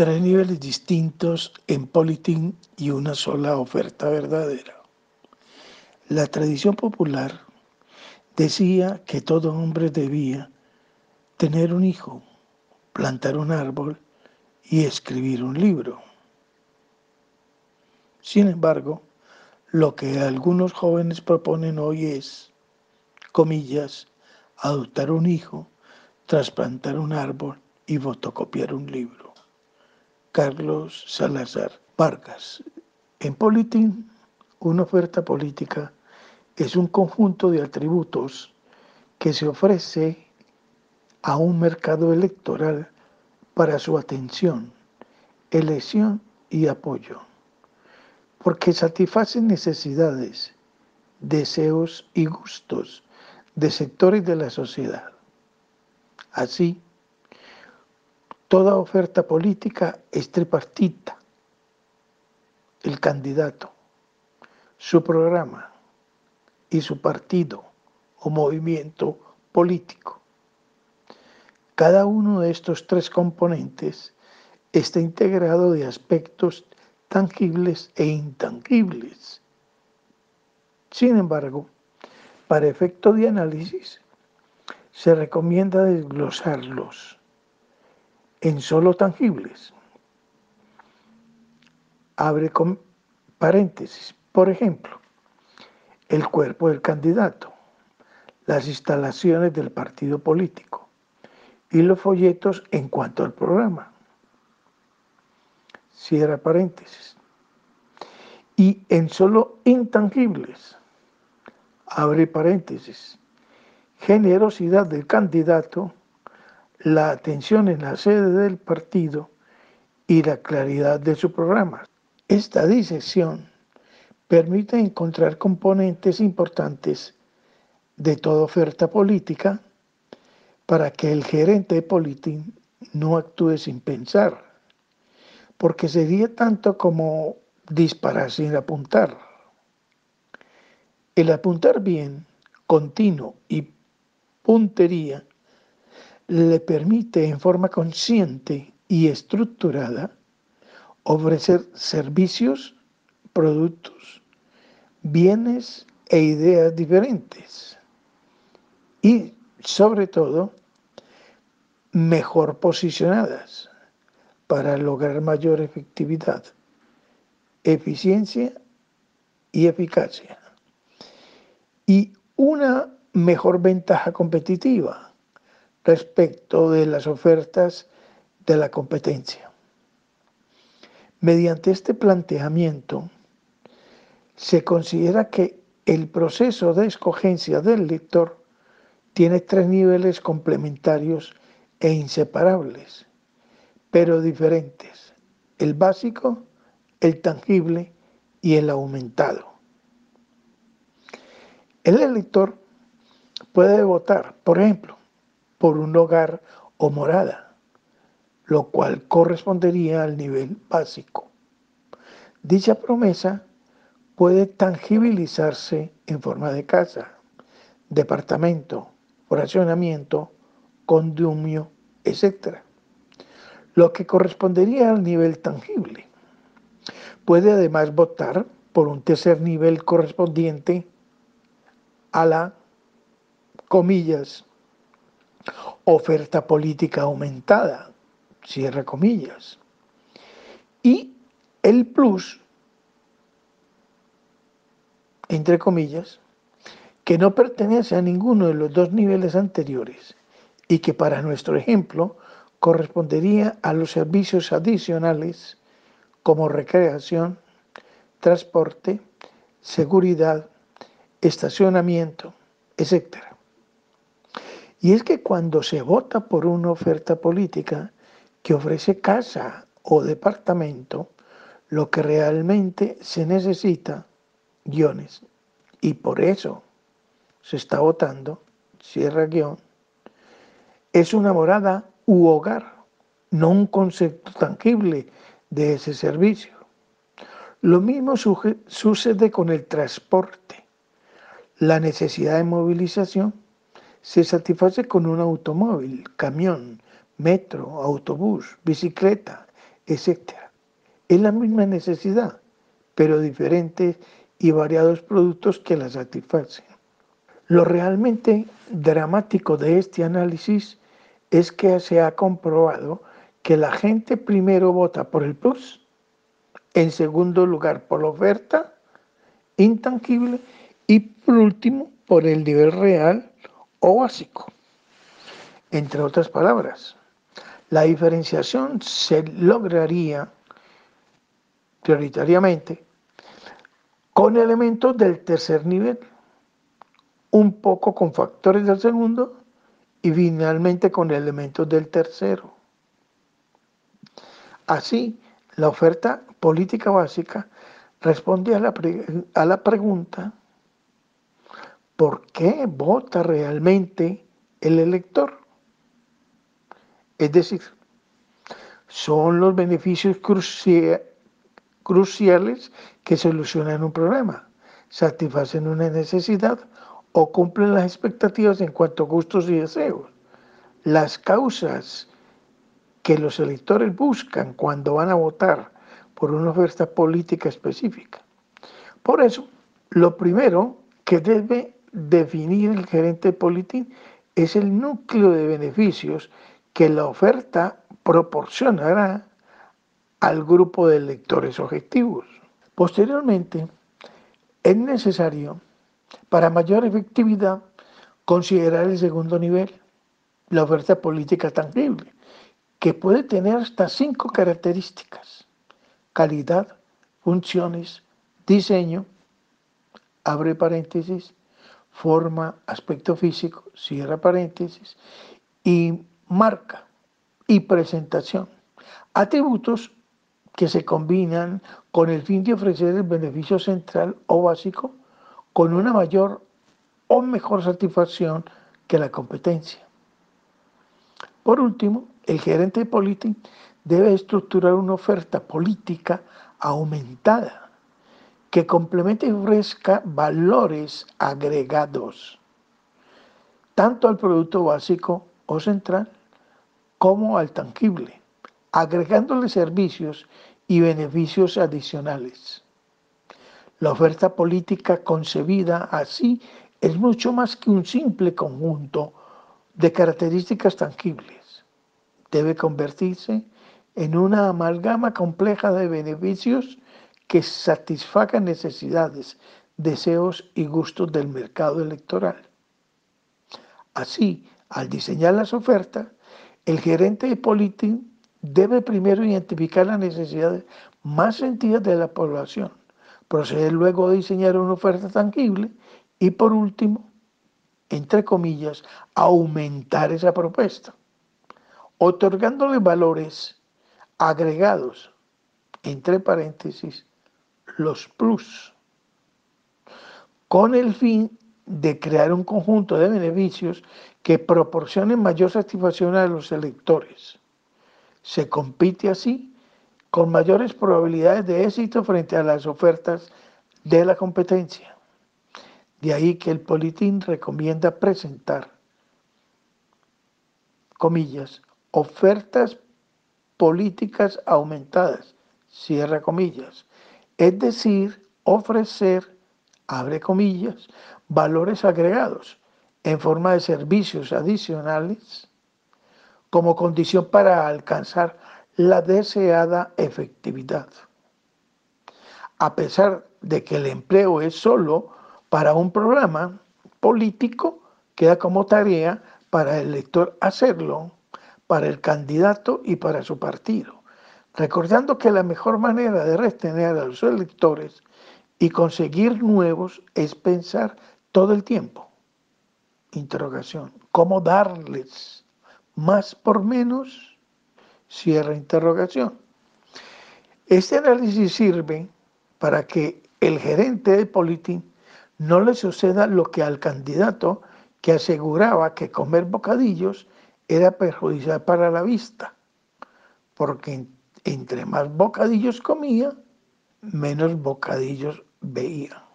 tres niveles distintos en Politín y una sola oferta verdadera. La tradición popular decía que todo hombre debía tener un hijo, plantar un árbol y escribir un libro. Sin embargo, lo que algunos jóvenes proponen hoy es, comillas, adoptar un hijo, trasplantar un árbol y fotocopiar un libro. Carlos Salazar Vargas. En Politín, una oferta política es un conjunto de atributos que se ofrece a un mercado electoral para su atención, elección y apoyo, porque satisface necesidades, deseos y gustos de sectores de la sociedad. Así, toda oferta política es tripartita. El candidato, su programa y su partido o movimiento político. Cada uno de estos tres componentes está integrado de aspectos tangibles e intangibles. Sin embargo, para efecto de análisis, se recomienda desglosarlos en solo tangibles. Abre con paréntesis. Por ejemplo, el cuerpo del candidato, las instalaciones del partido político y los folletos en cuanto al programa. Cierra paréntesis. Y en solo intangibles, abre paréntesis, generosidad del candidato, la atención en la sede del partido y la claridad de su programa. Esta disección permite encontrar componentes importantes de toda oferta política para que el gerente de Politín no actúe sin pensar, porque sería tanto como disparar sin apuntar. El apuntar bien, continuo y puntería le permite en forma consciente y estructurada ofrecer servicios, productos, bienes e ideas diferentes. Y sobre todo mejor posicionadas para lograr mayor efectividad, eficiencia y eficacia. Y una mejor ventaja competitiva respecto de las ofertas de la competencia. Mediante este planteamiento, se considera que el proceso de escogencia del lector tiene tres niveles complementarios e inseparables, pero diferentes, el básico, el tangible y el aumentado. El elector puede votar, por ejemplo, por un hogar o morada, lo cual correspondería al nivel básico. Dicha promesa puede tangibilizarse en forma de casa, departamento, oracionamiento, condumio, etc. Lo que correspondería al nivel tangible. Puede además votar por un tercer nivel correspondiente a la, comillas, oferta política aumentada, cierra comillas. Y el plus, entre comillas, que no pertenece a ninguno de los dos niveles anteriores y que para nuestro ejemplo correspondería a los servicios adicionales como recreación, transporte, seguridad, estacionamiento, etc. Y es que cuando se vota por una oferta política que ofrece casa o departamento, lo que realmente se necesita, guiones, y por eso se está votando, cierra guion, es una morada u hogar, no un concepto tangible de ese servicio. Lo mismo sucede con el transporte. La necesidad de movilización se satisface con un automóvil, camión, metro, autobús, bicicleta, etc. Es la misma necesidad, pero diferentes y variados productos que la satisfacen. Lo realmente dramático de este análisis es que se ha comprobado que la gente primero vota por el plus, en segundo lugar por la oferta intangible y por último por el nivel real o básico. Entre otras palabras, la diferenciación se lograría prioritariamente con elementos del tercer nivel, un poco con factores del segundo y finalmente con elementos del tercero. Así, la oferta política básica responde a la, a la pregunta ¿por qué vota realmente el elector? Es decir, son los beneficios cruciales que solucionan un problema, satisfacen una necesidad o cumplen las expectativas en cuanto a gustos y deseos. Las causas que los electores buscan cuando van a votar por una oferta política específica. Por eso, lo primero que debe definir el gerente político es el núcleo de beneficios que la oferta proporcionará al grupo de electores objetivos. Posteriormente, es necesario para mayor efectividad, considerar el segundo nivel, la oferta política tangible, que puede tener hasta cinco características. Calidad, funciones, diseño, abre paréntesis, forma, aspecto físico, cierra paréntesis, y marca y presentación. Atributos que se combinan con el fin de ofrecer el beneficio central o básico con una mayor o mejor satisfacción que la competencia. Por último, el gerente político debe estructurar una oferta política aumentada que complemente y ofrezca valores agregados tanto al producto básico o central como al tangible, agregándole servicios y beneficios adicionales. La oferta política concebida así es mucho más que un simple conjunto de características tangibles. Debe convertirse en una amalgama compleja de beneficios que satisfagan necesidades, deseos y gustos del mercado electoral. Así, al diseñar las ofertas, el gerente de política debe primero identificar las necesidades más sentidas de la población proceder luego a diseñar una oferta tangible y por último, entre comillas, aumentar esa propuesta, otorgándole valores agregados, entre paréntesis, los plus, con el fin de crear un conjunto de beneficios que proporcionen mayor satisfacción a los electores. Se compite así con mayores probabilidades de éxito frente a las ofertas de la competencia. De ahí que el Politín recomienda presentar, comillas, ofertas políticas aumentadas, cierra comillas, es decir, ofrecer, abre comillas, valores agregados en forma de servicios adicionales como condición para alcanzar la deseada efectividad. A pesar de que el empleo es solo para un programa político, queda como tarea para el elector hacerlo, para el candidato y para su partido, recordando que la mejor manera de retener a los electores y conseguir nuevos es pensar todo el tiempo. Interrogación. ¿Cómo darles más por menos? Cierra interrogación. Este análisis sirve para que el gerente de Politín no le suceda lo que al candidato que aseguraba que comer bocadillos era perjudicial para la vista, porque entre más bocadillos comía, menos bocadillos veía.